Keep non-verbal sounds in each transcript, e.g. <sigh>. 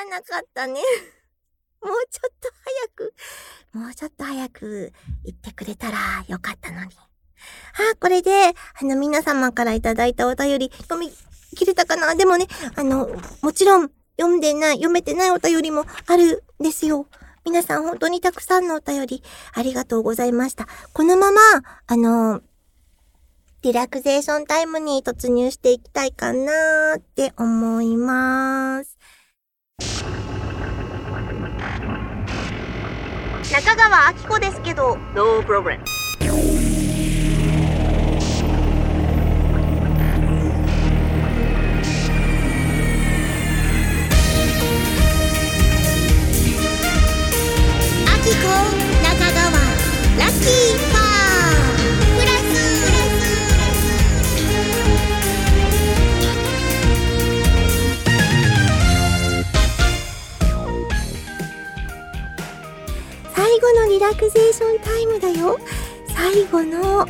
わなかったね。<laughs> もうちょっと早く、もうちょっと早く言ってくれたらよかったのに。あ、これで、あの、皆様からいただいたお便り、読み切れたかな？でもね、あの、もちろん、読んでない、読めてないお便りもあるんですよ。皆さん本当にたくさんのお便り、ありがとうございました。このまま、あの、リラクゼーションタイムに突入していきたいかなーって思います。中川明子ですけど、ノープログラム。中川ラッキーゼーションタイムだよ最後の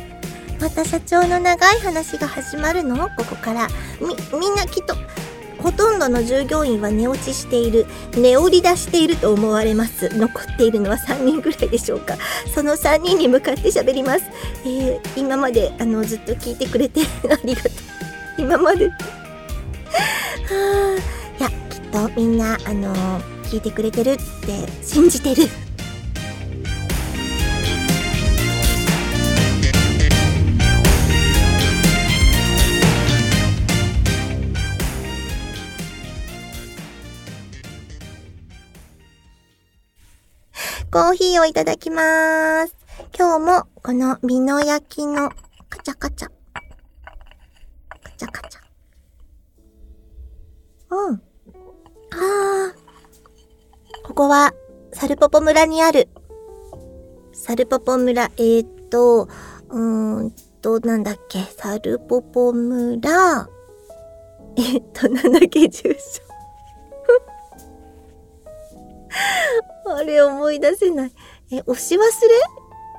また社長の長い話が始まるの？ここからみみんなきっとほとんどの従業員は寝落ちしている、寝降り出していると思われます。残っているのは3人ぐらいでしょうか。その3人に向かって喋ります。えー、今まで、あの、ずっと聞いてくれて <laughs> ありがとう。今までは <laughs> あ、いや、きっとみんな、あの聞いてくれてるって信じてる。コーヒーをいただきまーす。今日もこの美濃焼きのカチャカチャ。カチャカチャ。うん。あー。ここは、サルポポ村にある。サルポポ村、えー、っと、うーんと、なんだっけ、サルポポ村、え、っと、なんだっけ、住所。あれ思い出せない。え、押し忘れ？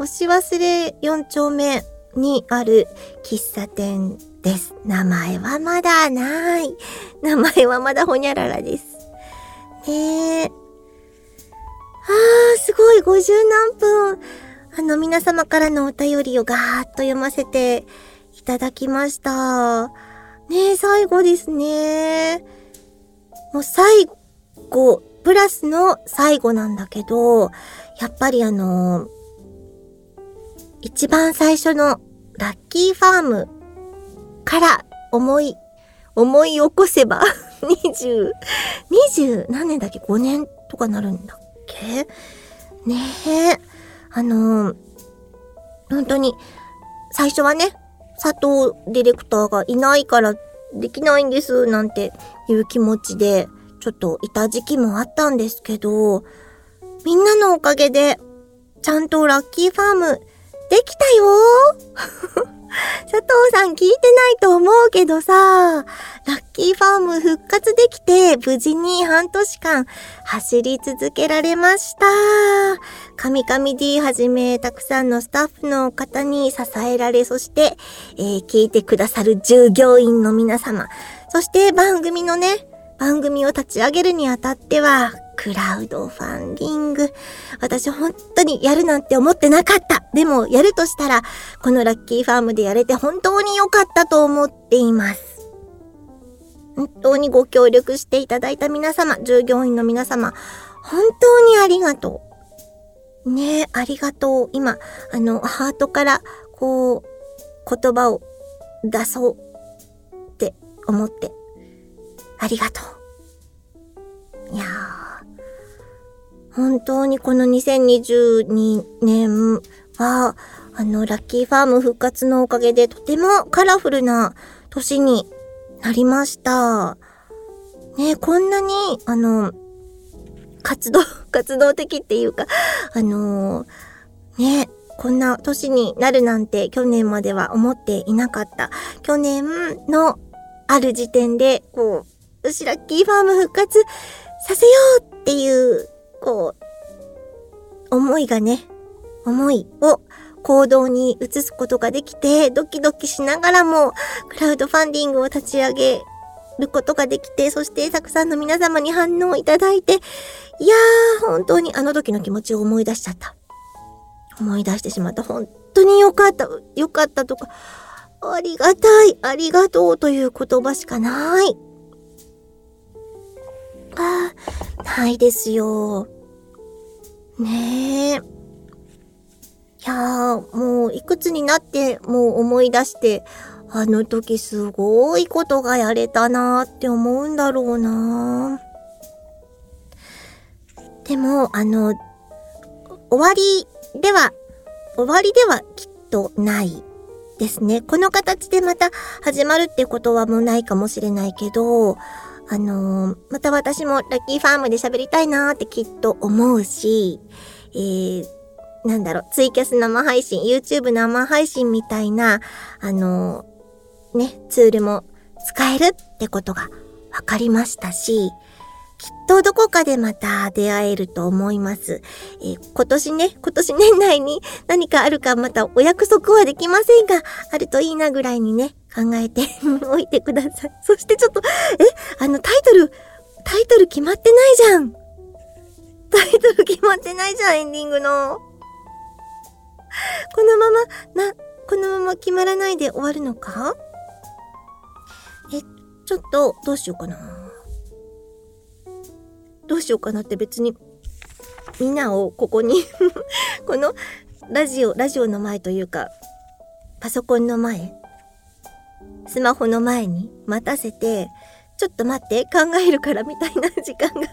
押し忘れ4丁目にある喫茶店です。名前はまだない。名前はまだほにゃららです。ねえ。あー、すごい、50何分。あの、皆様からのお便りをガーッと読ませていただきました。ねえ、最後ですね。もう最後、プラスの最後なんだけど、やっぱりあの一番最初のラッキーファームから思い、思い起こせば、<laughs> 20、20何年だっけ ?5 年とかなるんだっけ？ねえ。あの本当に、最初はね、佐藤ディレクターがいないからできないんです、なんていう気持ちで、ちょっといた時期もあったんですけど、みんなのおかげで、ちゃんとラッキーファーム、できたよ <laughs> 佐藤さん聞いてないと思うけどさ、ラッキーファーム復活できて、無事に半年間走り続けられました。神々 D はじめ、たくさんのスタッフの方に支えられ、そして、えー、聞いてくださる従業員の皆様、そして番組のね、番組を立ち上げるにあたっては、クラウドファンディング。私本当にやるなんて思ってなかった。でもやるとしたら、このラッキーファームでやれて本当に良かったと思っています。本当にご協力していただいた皆様、従業員の皆様、本当にありがとう。ねえ、ありがとう。今、あの、ハートから、こう、言葉を出そうって思ってありがとう。いやー、本当にこの2022年は、あの、ラッキーファーム復活のおかげでとてもカラフルな年になりました。ねこんなに、あの、活動、<laughs> 活動的っていうか、あのー、ねこんな年になるなんて去年までは思っていなかった。去年のある時点で、こう、よし、ラッキーファーム復活させようっていう、こう、思いがね、思いを行動に移すことができて、ドキドキしながらも、クラウドファンディングを立ち上げることができて、そしてたくさんの皆様に反応いただいて、いやー、本当にあの時の気持ちを思い出しちゃった。思い出してしまった。本当によかった、よかったとか、ありがたい、ありがとうという言葉しかない。ああ、ないですよ。ねえ。いやー、もういくつになってもう思い出して、あの時すごいことがやれたなーって思うんだろうなでも、あの、終わりでは、終わりではきっとないですね。この形でまた始まるってことはもうないかもしれないけど、あのー、また私もラッキーファームで喋りたいなーってきっと思うし、えー、なんだろう、ツイキャス生配信、YouTube 生配信みたいな、あのー、ね、ツールも使えるってことが分かりましたし、きっとどこかでまた出会えると思います。えー、今年ね、今年年内に何かあるかまたお約束はできませんが、あるといいなぐらいにね、考えておいてください。<laughs> そしてちょっと、え、あのタイトル、タイトル決まってないじゃん。タイトル決まってないじゃん、エンディングの。このまま、な、このまま決まらないで終わるのか？え、ちょっと、どうしようかな。どうしようかなって別に、みんなをここに <laughs> このラジオ、ラジオの前というか、パソコンの前、スマホの前に待たせて、ちょっと待って考えるからみたいな時間が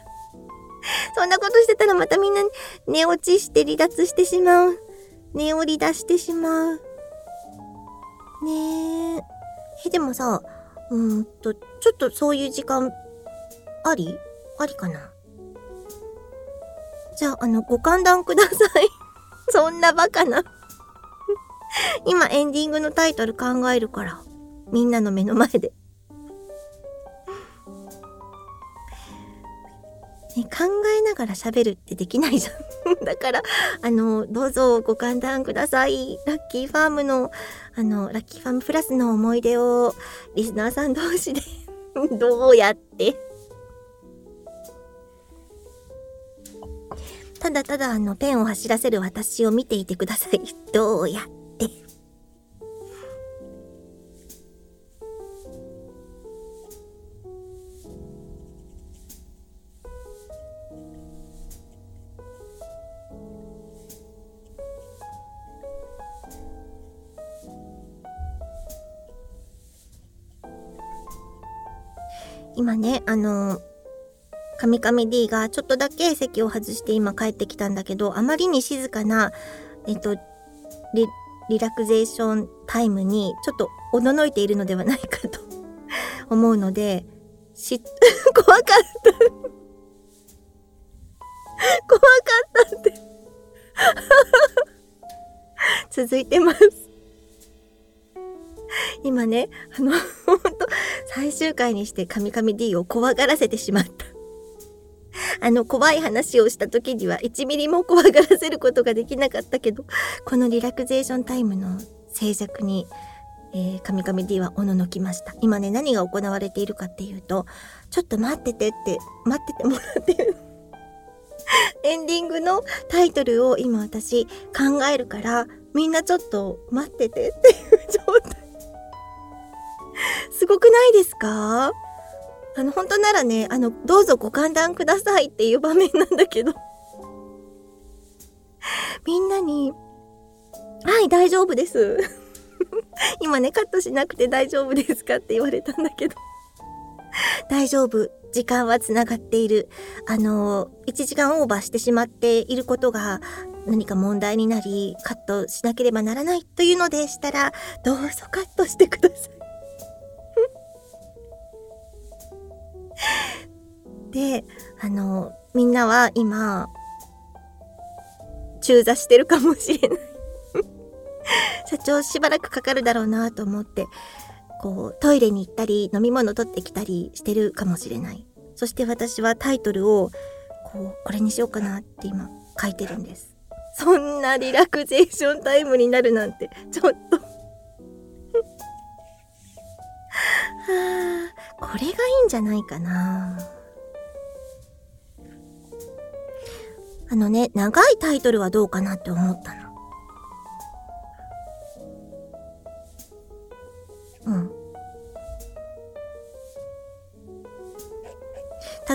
<laughs> そんなことしてたらまたみんな寝落ちして離脱してしまう。寝降り出してしまう。ね。え、でもさ、うんと、ちょっとそういう時間、あり？ありかな？じゃあ、あの、ご歓談ください <laughs> そんなバカな <laughs> 今エンディングのタイトル考えるから。みんなの目の前でね、考えながら喋るってできないじゃん <laughs> だから、あの、どうぞご勘談ください。ラッキーファームの、あの、ラッキーファームプラスの思い出を、リスナーさん同士でどうやってただただあのペンを走らせる私を見ていてください。<laughs> どうやって。今ね、あのカミカミ D がちょっとだけ席を外して今帰ってきたんだけど、あまりに静かな、えっと、リ、リラクゼーションタイムにちょっとおののいているのではないかと <laughs> 思うので、し、<laughs> 怖かった。<laughs> 怖かったって。続いてます。今ね、あの、ほんと、最終回にしてカミカミ D を怖がらせてしまった。あの怖い話をした時には1ミリも怖がらせることができなかったけど、このリラクゼーションタイムの静寂に、えー、カミカミ D はおののきました。今ね、何が行われているかっていうと、ちょっと待っててって、待っててもらってる。<laughs> エンディングのタイトルを今私考えるから、みんなちょっと待っててっていう状態。すごくないですか？あの、本当ならね、あの、どうぞご歓談くださいっていう場面なんだけど <laughs> みんなに、はい、大丈夫です。<laughs> 今ね、カットしなくて大丈夫ですかって言われたんだけど <laughs> 大丈夫。時間はつながっている。あの、1時間オーバーしてしまっていることが何か問題になり、カットしなければならないというのでしたら、どうぞカットしてくださいで、あの、みんなは今、中座してるかもしれない <laughs> 社長しばらくかかるだろうなと思って、こう、トイレに行ったり、飲み物取ってきたりしてるかもしれない。そして私はタイトルを、こう、これにしようかなって今書いてるんです。そんなリラクゼーションタイムになるなんて、ちょっと <laughs> はあ、これがいいんじゃないかな。あのね、長いタイトルはどうかなって思ったの。うん。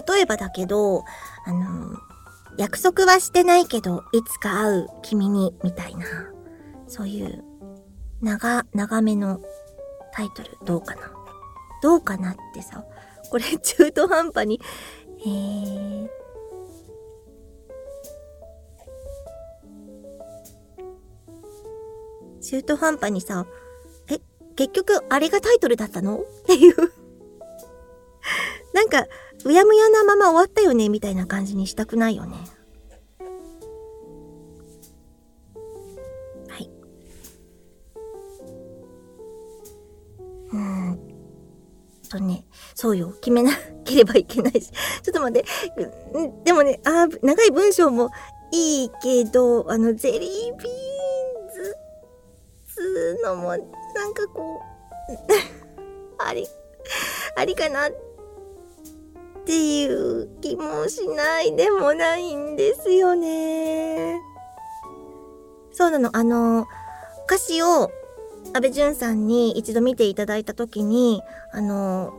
例えばだけど、あの、約束はしてないけど、いつか会う君に、みたいな、そういう、長、長めのタイトル、どうかなどうかなってさ、これ中途半端に、えー、中途半端にさ、え、結局あれがタイトルだったの？<laughs> っていうなんか、うやむやなまま終わったよね？みたいな感じにしたくないよね。はい。うーんとね、そうよ。決めなければいけないし。<laughs> ちょっと待って。でもね、あ長い文章もいいけど、あの、ゼリービーのも、なんかこう、<laughs> あり、ありかなっていう気もしないでもないんですよね。そうなの、あの、歌詞を安倍淳さんに一度見ていただいたときに、あの、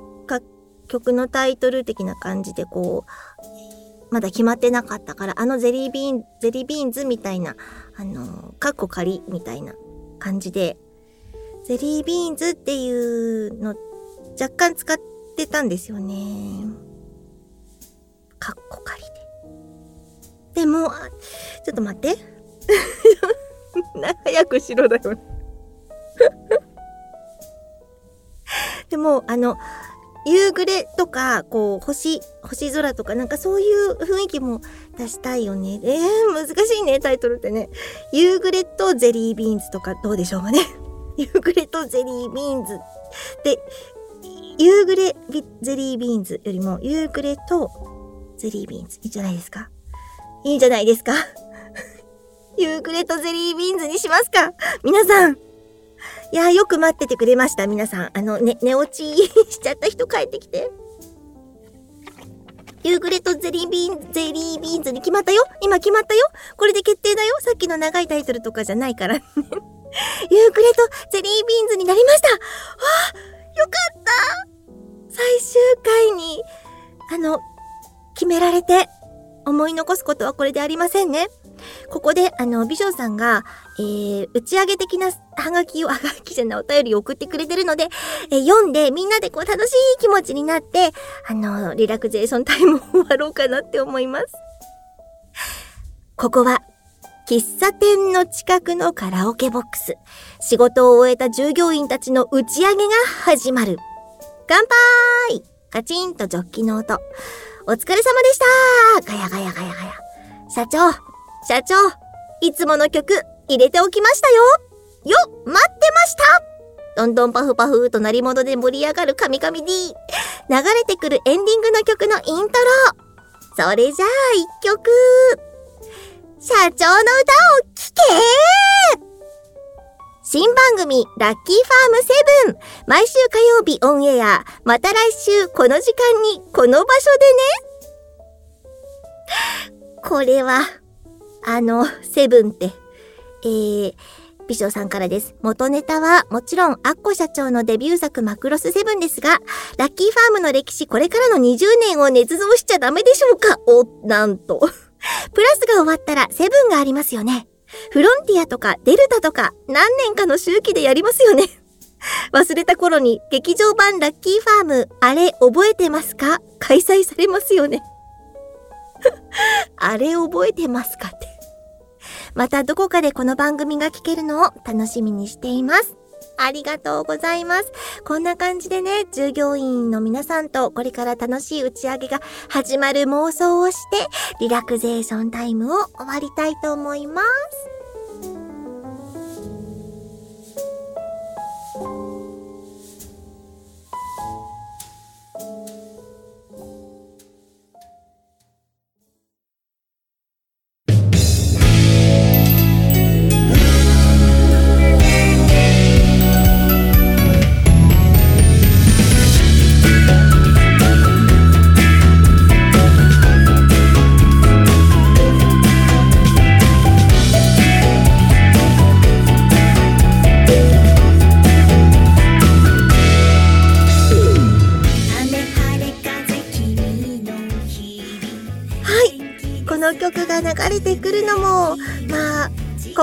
曲のタイトル的な感じでこう、まだ決まってなかったから、あのゼリービーン、ゼリービーンズみたいな、あの、カッコ仮みたいな感じで、ゼリービーンズっていうの若干使ってたんですよね。かっこ借りで。でも、ちょっと待って。早くしろだよ。<laughs> でも、あの、夕暮れとか、こう、星、星空とか、なんかそういう雰囲気も出したいよね。えー、難しいね、タイトルってね。夕暮れとゼリービーンズとかどうでしょうかね。<laughs> 夕暮れとゼリービーンズ。で、夕暮れゼリービーンズよりも、夕暮れとゼリービーンズ。いいんじゃないですかいいんじゃないですか夕暮れとゼリービーンズにしますか皆さん。いやよく待っててくれました、皆さん。あの、ね、寝落ちしちゃった人帰ってきて。夕暮れとゼリービーン、ゼリービーンズに決まったよ今決まったよこれで決定だよさっきの長いタイトルとかじゃないから <laughs> 夕暮れとゼリービーンズになりましたわあよかった最終回に、あの、決められて、思い残すことはこれでありませんね。ここで、あの、美女さんが、えー、打ち上げ的なハガキを、ハガキじゃない、お便りを送ってくれてるので、えー、読んで、みんなでこう、楽しい気持ちになって、あの、リラクゼーションタイムを終わろうかなって思います。ここは、喫茶店の近くのカラオケボックス。仕事を終えた従業員たちの打ち上げが始まる。乾杯カチンとジョッキの音。お疲れ様でしたガヤガヤガヤガヤ。社長、社長、いつもの曲入れておきましたよよ待ってましたどんどんパフパフと鳴り物で盛り上がるカミカミ D。流れてくるエンディングの曲のイントロ。それじゃあ一曲。社長の歌を聴け新番組、ラッキーファームセブン。毎週火曜日オンエア。また来週、この時間に、この場所でね。これは、あの、セブンって、えー、美少さんからです。元ネタは、もちろん、アッコ社長のデビュー作マクロスセブンですが、ラッキーファームの歴史、これからの20年を捏造しちゃダメでしょうか？お、なんと。<laughs> プラスが終わったら、セブンがありますよね。フロンティアとかデルタとか何年かの周期でやりますよね。<laughs> 忘れた頃に劇場版ラッキーファームあれ覚えてますか？開催されますよね。<laughs> あれ覚えてますか？って。またどこかでこの番組が聞けるのを楽しみにしています。ありがとうございます。こんな感じでね、従業員の皆さんとこれから楽しい打ち上げが始まる妄想をして、リラクゼーションタイムを終わりたいと思います。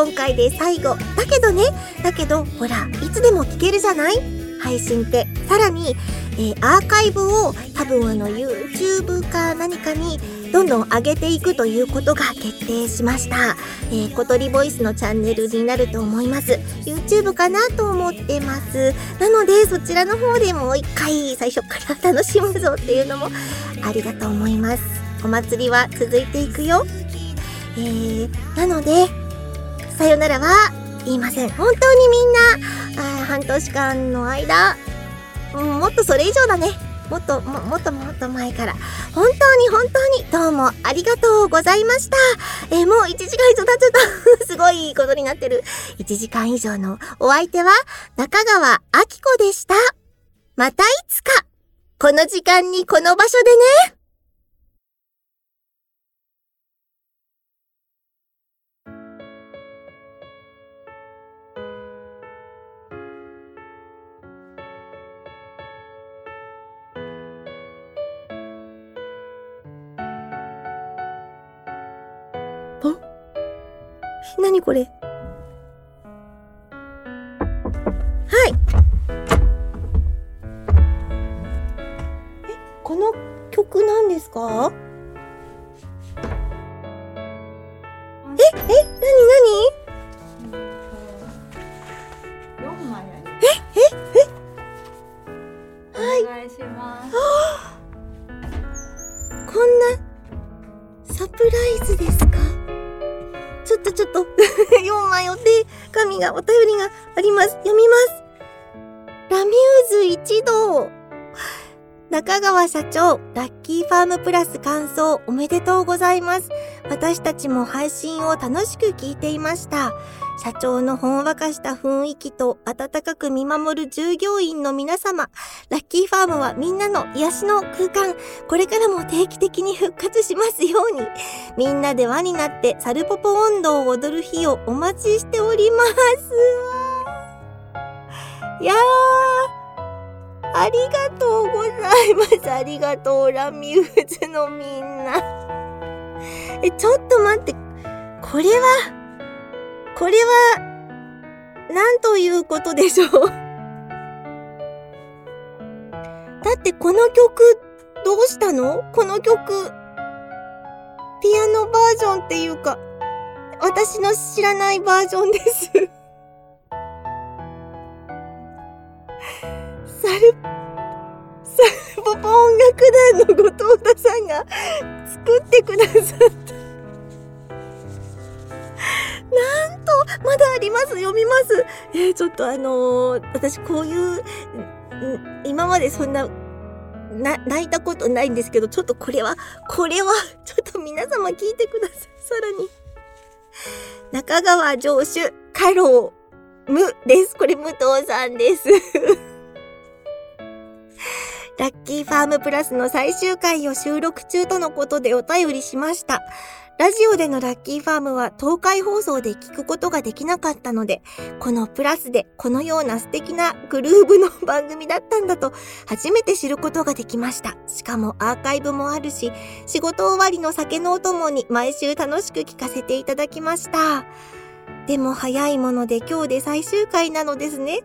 今回で最後。だけどね、だけど、ほら、いつでも聴けるじゃない？配信って。さらに、えー、アーカイブを多分あの YouTube か何かにどんどん上げていくということが決定しました。えー、小鳥ボイスのチャンネルになると思います。YouTube かなと思ってます。なので、そちらの方でもう一回最初から楽しむぞっていうのもありだと思います。お祭りは続いていくよ。えー、なので、さよならは言いません。本当にみんな、あ半年間の間、もっとそれ以上だね。もっとも、もっともっと前から。本当に本当にどうもありがとうございました。えー、もう1時間以上経っちゃった。<laughs> すごいことになってる。1時間以上のお相手は中川明子でした。またいつか、この時間にこの場所でね。何これ？はい。えこの曲なんですか？中川社長、ラッキーファームプラス感想おめでとうございます。私たちも配信を楽しく聞いていました。社長のほんわかした雰囲気と温かく見守る従業員の皆様、ラッキーファームはみんなの癒しの空間、これからも定期的に復活しますように、みんなで輪になってサルポポ音頭を踊る日をお待ちしております。いやー、ありがとうございます。ありがとう、ラミューズのみんな。え、ちょっと待って。これは、これは、なんということでしょう？だってこの曲、どうしたの？この曲、ピアノバージョンっていうか、私の知らないバージョンですル、サルポポ音楽団の後藤田さんが作ってくださったなんと、まだあります。読みます。えー、ちょっとあのー、私こういう、今までそんな、な、泣いたことないんですけど、ちょっとこれは、これは、ちょっと皆様聞いてください。さらに。中川城主、カロー、無です。これ武藤さんです。ラッキーファームプラスの最終回を収録中とのことでお便りしました。ラジオでのラッキーファームは東海放送で聞くことができなかったので、このプラスでこのような素敵なグルーブの番組だったんだと初めて知ることができました。しかもアーカイブもあるし、仕事終わりの酒のお供に毎週楽しく聞かせていただきました。でも早いもので今日で最終回なのですね。きっ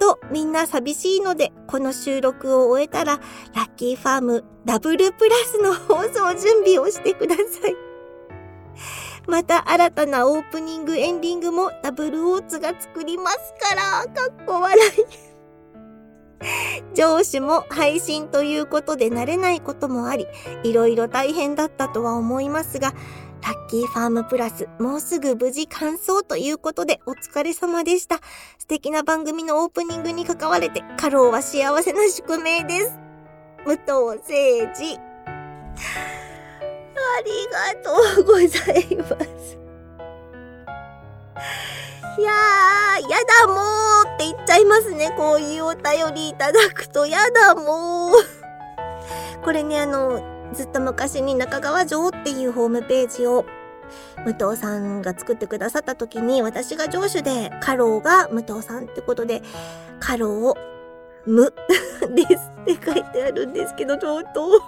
とみんな寂しいので、この収録を終えたら、ラッキーファームダブルプラスの放送準備をしてください。また新たなオープニングエンディングもダブルオーツが作りますから、かっこ笑い。上司も配信ということで慣れないこともあり、いろいろ大変だったとは思いますが、ラッキーファームプラス、もうすぐ無事完走ということでお疲れ様でした。素敵な番組のオープニングに関われて、カローは幸せな宿命です。武藤誠治。ありがとうございます。いやー、やだもうって言っちゃいますね。こういうお便りいただくと、やだもう。これね、あの、ずっと昔に中川城っていうホームページを武藤さんが作ってくださった時に私が上手で、カローが武藤さんってことで、カロー、無 <laughs> ですって書いてあるんですけど、ちょっと。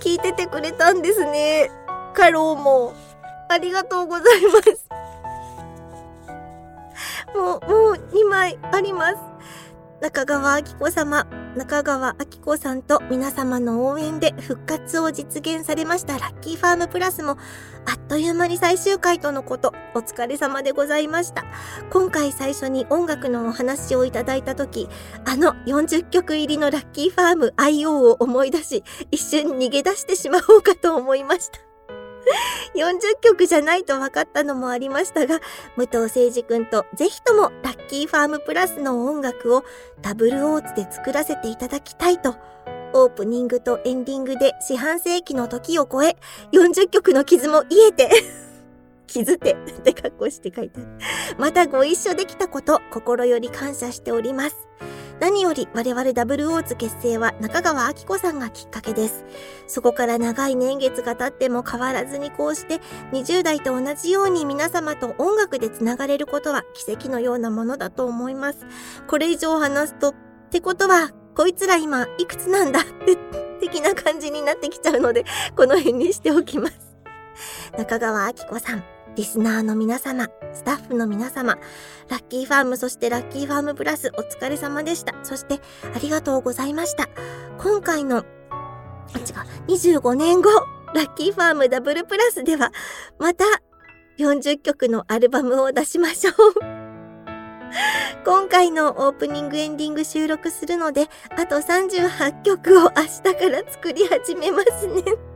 聞いててくれたんですね。かろうも。ありがとうございます。もう、もう2枚あります。中川明子様、中川明子さんと皆様の応援で復活を実現されましたラッキーファームプラスもあっという間に最終回とのこと、お疲れ様でございました。今回最初に音楽のお話をいただいた時、あの40曲入りのラッキーファーム IO を思い出し、一瞬逃げ出してしまおうかと思いました。<laughs> 40曲じゃないと分かったのもありましたが、武藤誠二くんとぜひともラッキーファームプラスの音楽をダブルオーツで作らせていただきたいと、オープニングとエンディングで四半世紀の時を超え、40曲の傷も癒えて <laughs> 傷手って格好して書いてある。またご一緒できたこと、心より感謝しております。何より我々ダブルオーツ結成は中川明子さんがきっかけです。そこから長い年月が経っても変わらずにこうして20代と同じように皆様と音楽でつながれることは奇跡のようなものだと思います。これ以上話すと、ってことは、こいつら今いくつなんだって <laughs> 的な感じになってきちゃうので、この辺にしておきます。中川明子さん、リスナーの皆様、スタッフの皆様、ラッキーファーム、そしてラッキーファームプラス、お疲れ様でした。そして、ありがとうございました。今回の、あ、違う、25年後、ラッキーファームダブルプラスでは、また、40曲のアルバムを出しましょう。<laughs> 今回のオープニングエンディング収録するので、あと38曲を明日から作り始めますね。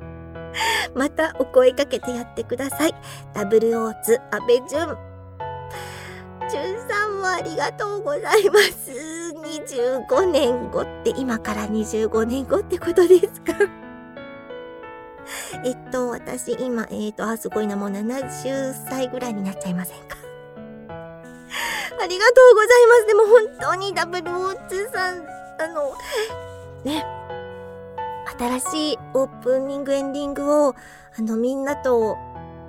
<laughs> またお声かけてやってください。ダブルオーツ、安倍淳。淳さんもありがとうございます。25年後って今から25年後ってことですか？<laughs> えっと、私今、えっ、と、あ、すごいな、もう70歳ぐらいになっちゃいませんか？<laughs> ありがとうございます。でも本当にダブルオーツさん、あの、ね、新しいオープニングエンディングを、あの、みんなと、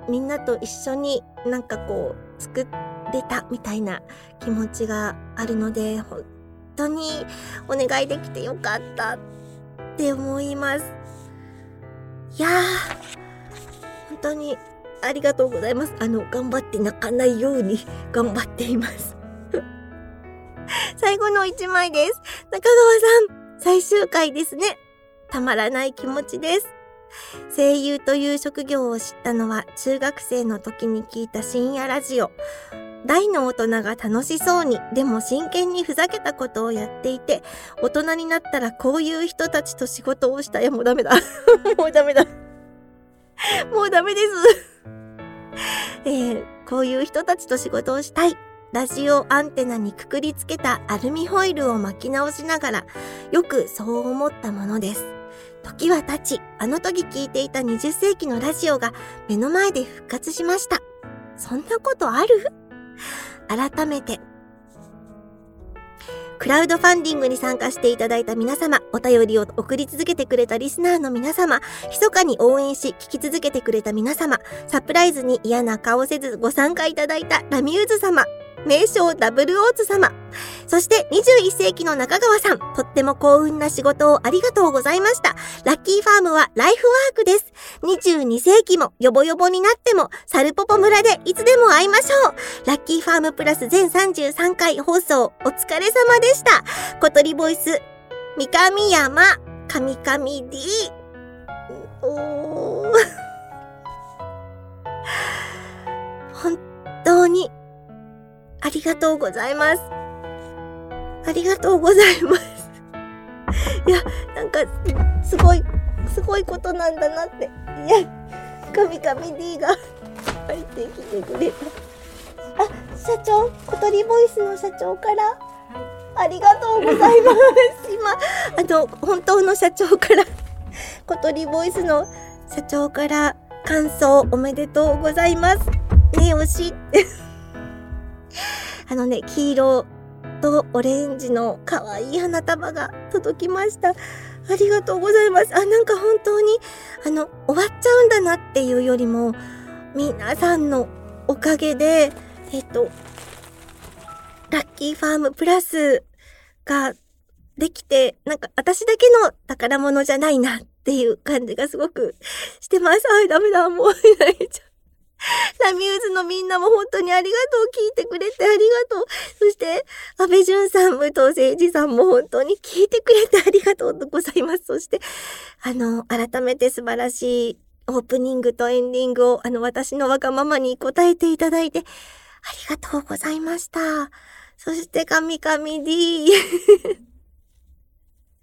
みんなと一緒になんかこう、作れたみたいな気持ちがあるので、本当にお願いできてよかったって思います。いやー、本当にありがとうございます。あの、頑張って泣かないように頑張っています。<laughs> 最後の一枚です。中川さん、最終回ですね。たまらない気持ちです。声優という職業を知ったのは中学生の時に聞いた深夜ラジオ。大の大人が楽しそうに、でも真剣にふざけたことをやっていて、大人になったらこういう人たちと仕事をしたい。や、もうダメだ。<laughs> もうダメだ。もうダメです。えー、こういう人たちと仕事をしたい。ラジオアンテナにくくりつけたアルミホイルを巻き直しながら、よくそう思ったものです。時は経ち、あの時聞いていた20世紀のラジオが目の前で復活しました。そんなことある？改めて、クラウドファンディングに参加していただいた皆様、お便りを送り続けてくれたリスナーの皆様、密かに応援し聞き続けてくれた皆様、サプライズに嫌な顔せずご参加いただいたラミューズ様、名称ダブルオーツ様。そして21世紀の中川さん、とっても幸運な仕事をありがとうございました。ラッキーファームはライフワークです。22世紀もヨボヨボになっても、サルポポ村でいつでも会いましょう。ラッキーファームプラス全33回放送、お疲れ様でした。小鳥ボイス、三上山、神々 D。おー。本当にありがとうございます。ありがとうございます。いや、なんか、すごい、すごいことなんだなって。いや、神々 D が入ってきてくれた。あ、社長、小鳥ボイスの社長から、ありがとうございます。今、あの、本当の社長から、小鳥ボイスの社長から、感想おめでとうございます。ねおしいって。あのね、黄色とオレンジの可愛い花束が届きました。ありがとうございます。あ、なんか本当に、あの、終わっちゃうんだなっていうよりも、皆さんのおかげで、えっと、ラッキーファームプラスができて、なんか私だけの宝物じゃないなっていう感じがすごくしてます。はい、ダメだ、もういちゃう。<laughs> ラミューズのみんなも本当にありがとう。聞いてくれてありがとう。そして、安倍淳さん、武藤誠二さんも本当に聞いてくれてありがとうございます。そして、あの、改めて素晴らしいオープニングとエンディングを、あの、私のわがままに答えていただいて、ありがとうございました。そして、神々 D。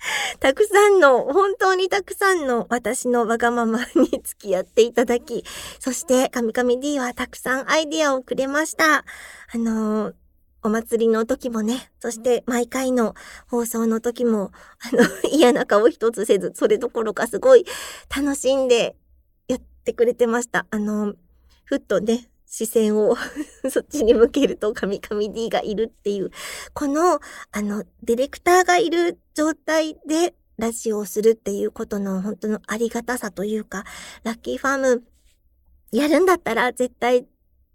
<laughs> たくさんの、本当にたくさんの私のわがままに付き合っていただき、そして、神々 D はたくさんアイディアをくれました。あのお祭りの時もね、そして毎回の放送の時も、あの、<laughs> 嫌な顔一つせず、それどころかすごい楽しんでやってくれてました。あの、ふっとね、視線を <laughs> そっちに向けると神々 D がいるっていう、この、あの、ディレクターがいる状態でラジオをするっていうことの本当のありがたさというか、ラッキーファームやるんだったら絶対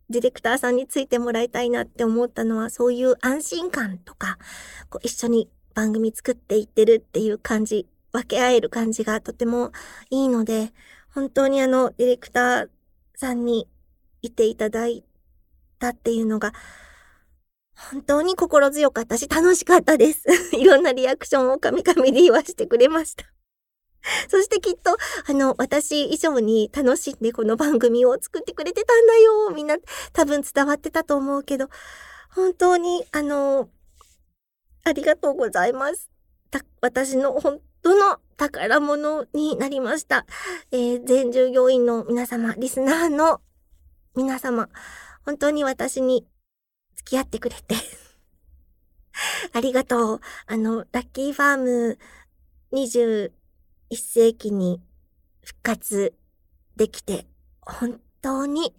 ディレクターさんについてもらいたいなって思ったのはそういう安心感とか、こう一緒に番組作っていってるっていう感じ、分け合える感じがとてもいいので、本当にあのディレクターさんにいていただいたっていうのが、本当に心強かったし、楽しかったです。<laughs> いろんなリアクションを神々で言わしてくれました。<laughs> そしてきっと、あの、私以上に楽しんでこの番組を作ってくれてたんだよ。みんな多分伝わってたと思うけど、本当に、あの、ありがとうございます。た私の本当の宝物になりました。えー、全従業員の皆様、リスナーの皆様、本当に私に付き合ってくれて <laughs> ありがとう。あの、ラッキーファーム21世紀に復活できて、本当に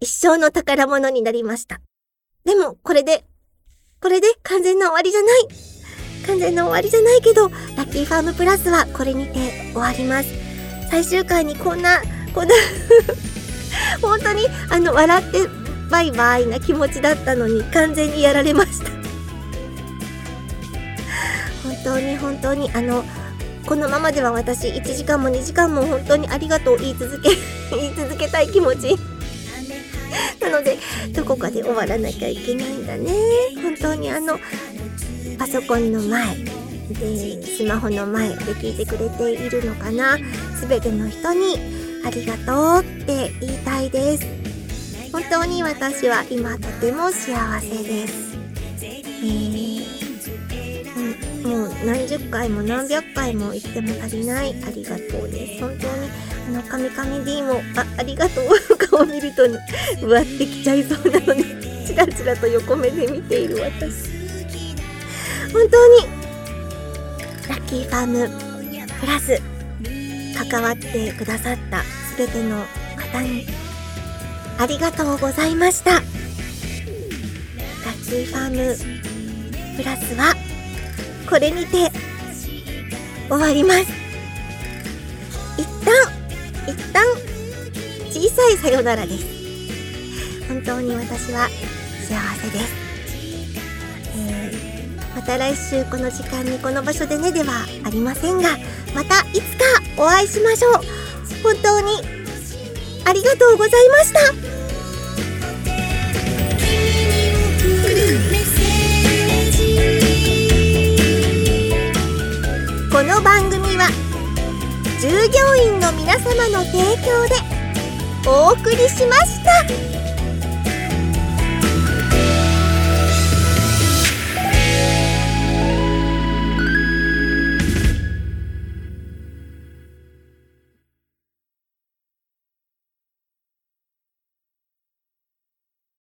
一生の宝物になりました。でも、これで、これで完全な終わりじゃない。完全な終わりじゃないけど、ラッキーファームプラスはこれにて終わります。最終回にこんな、こんな本当に、あの、笑ってバイバイな気持ちだったのに完全にやられました本当に本当に、あの、このままでは私1時間も2時間も本当にありがとう言い続け、<laughs> 言い続けたい気持ち。なので、どこかで終わらなきゃいけないんだね。本当にあの、パソコンの前で、スマホの前で聞いてくれているのかな。すべての人にありがとうって言いたいです。本当に私は今とても幸せです。えー、もう何十回も何百回も言っても足りないありがとうです。本当にあの、カミカミ D も、あ、ありがとう顔を見るとね、うわってきちゃいそうなので、チラチラと横目で見ている私。本当に、ラッキーファームプラス、関わってくださったすべての方にありがとうございました。ラッキーファームプラスはこれにて終わります。一旦、一旦小さいさよならです。本当に私は幸せです。えー、また来週この時間にこの場所でねではありませんが、またいつかお会いしましょう。本当にありがとうございましたこの番組は従業員の皆様の提供でお送りしました。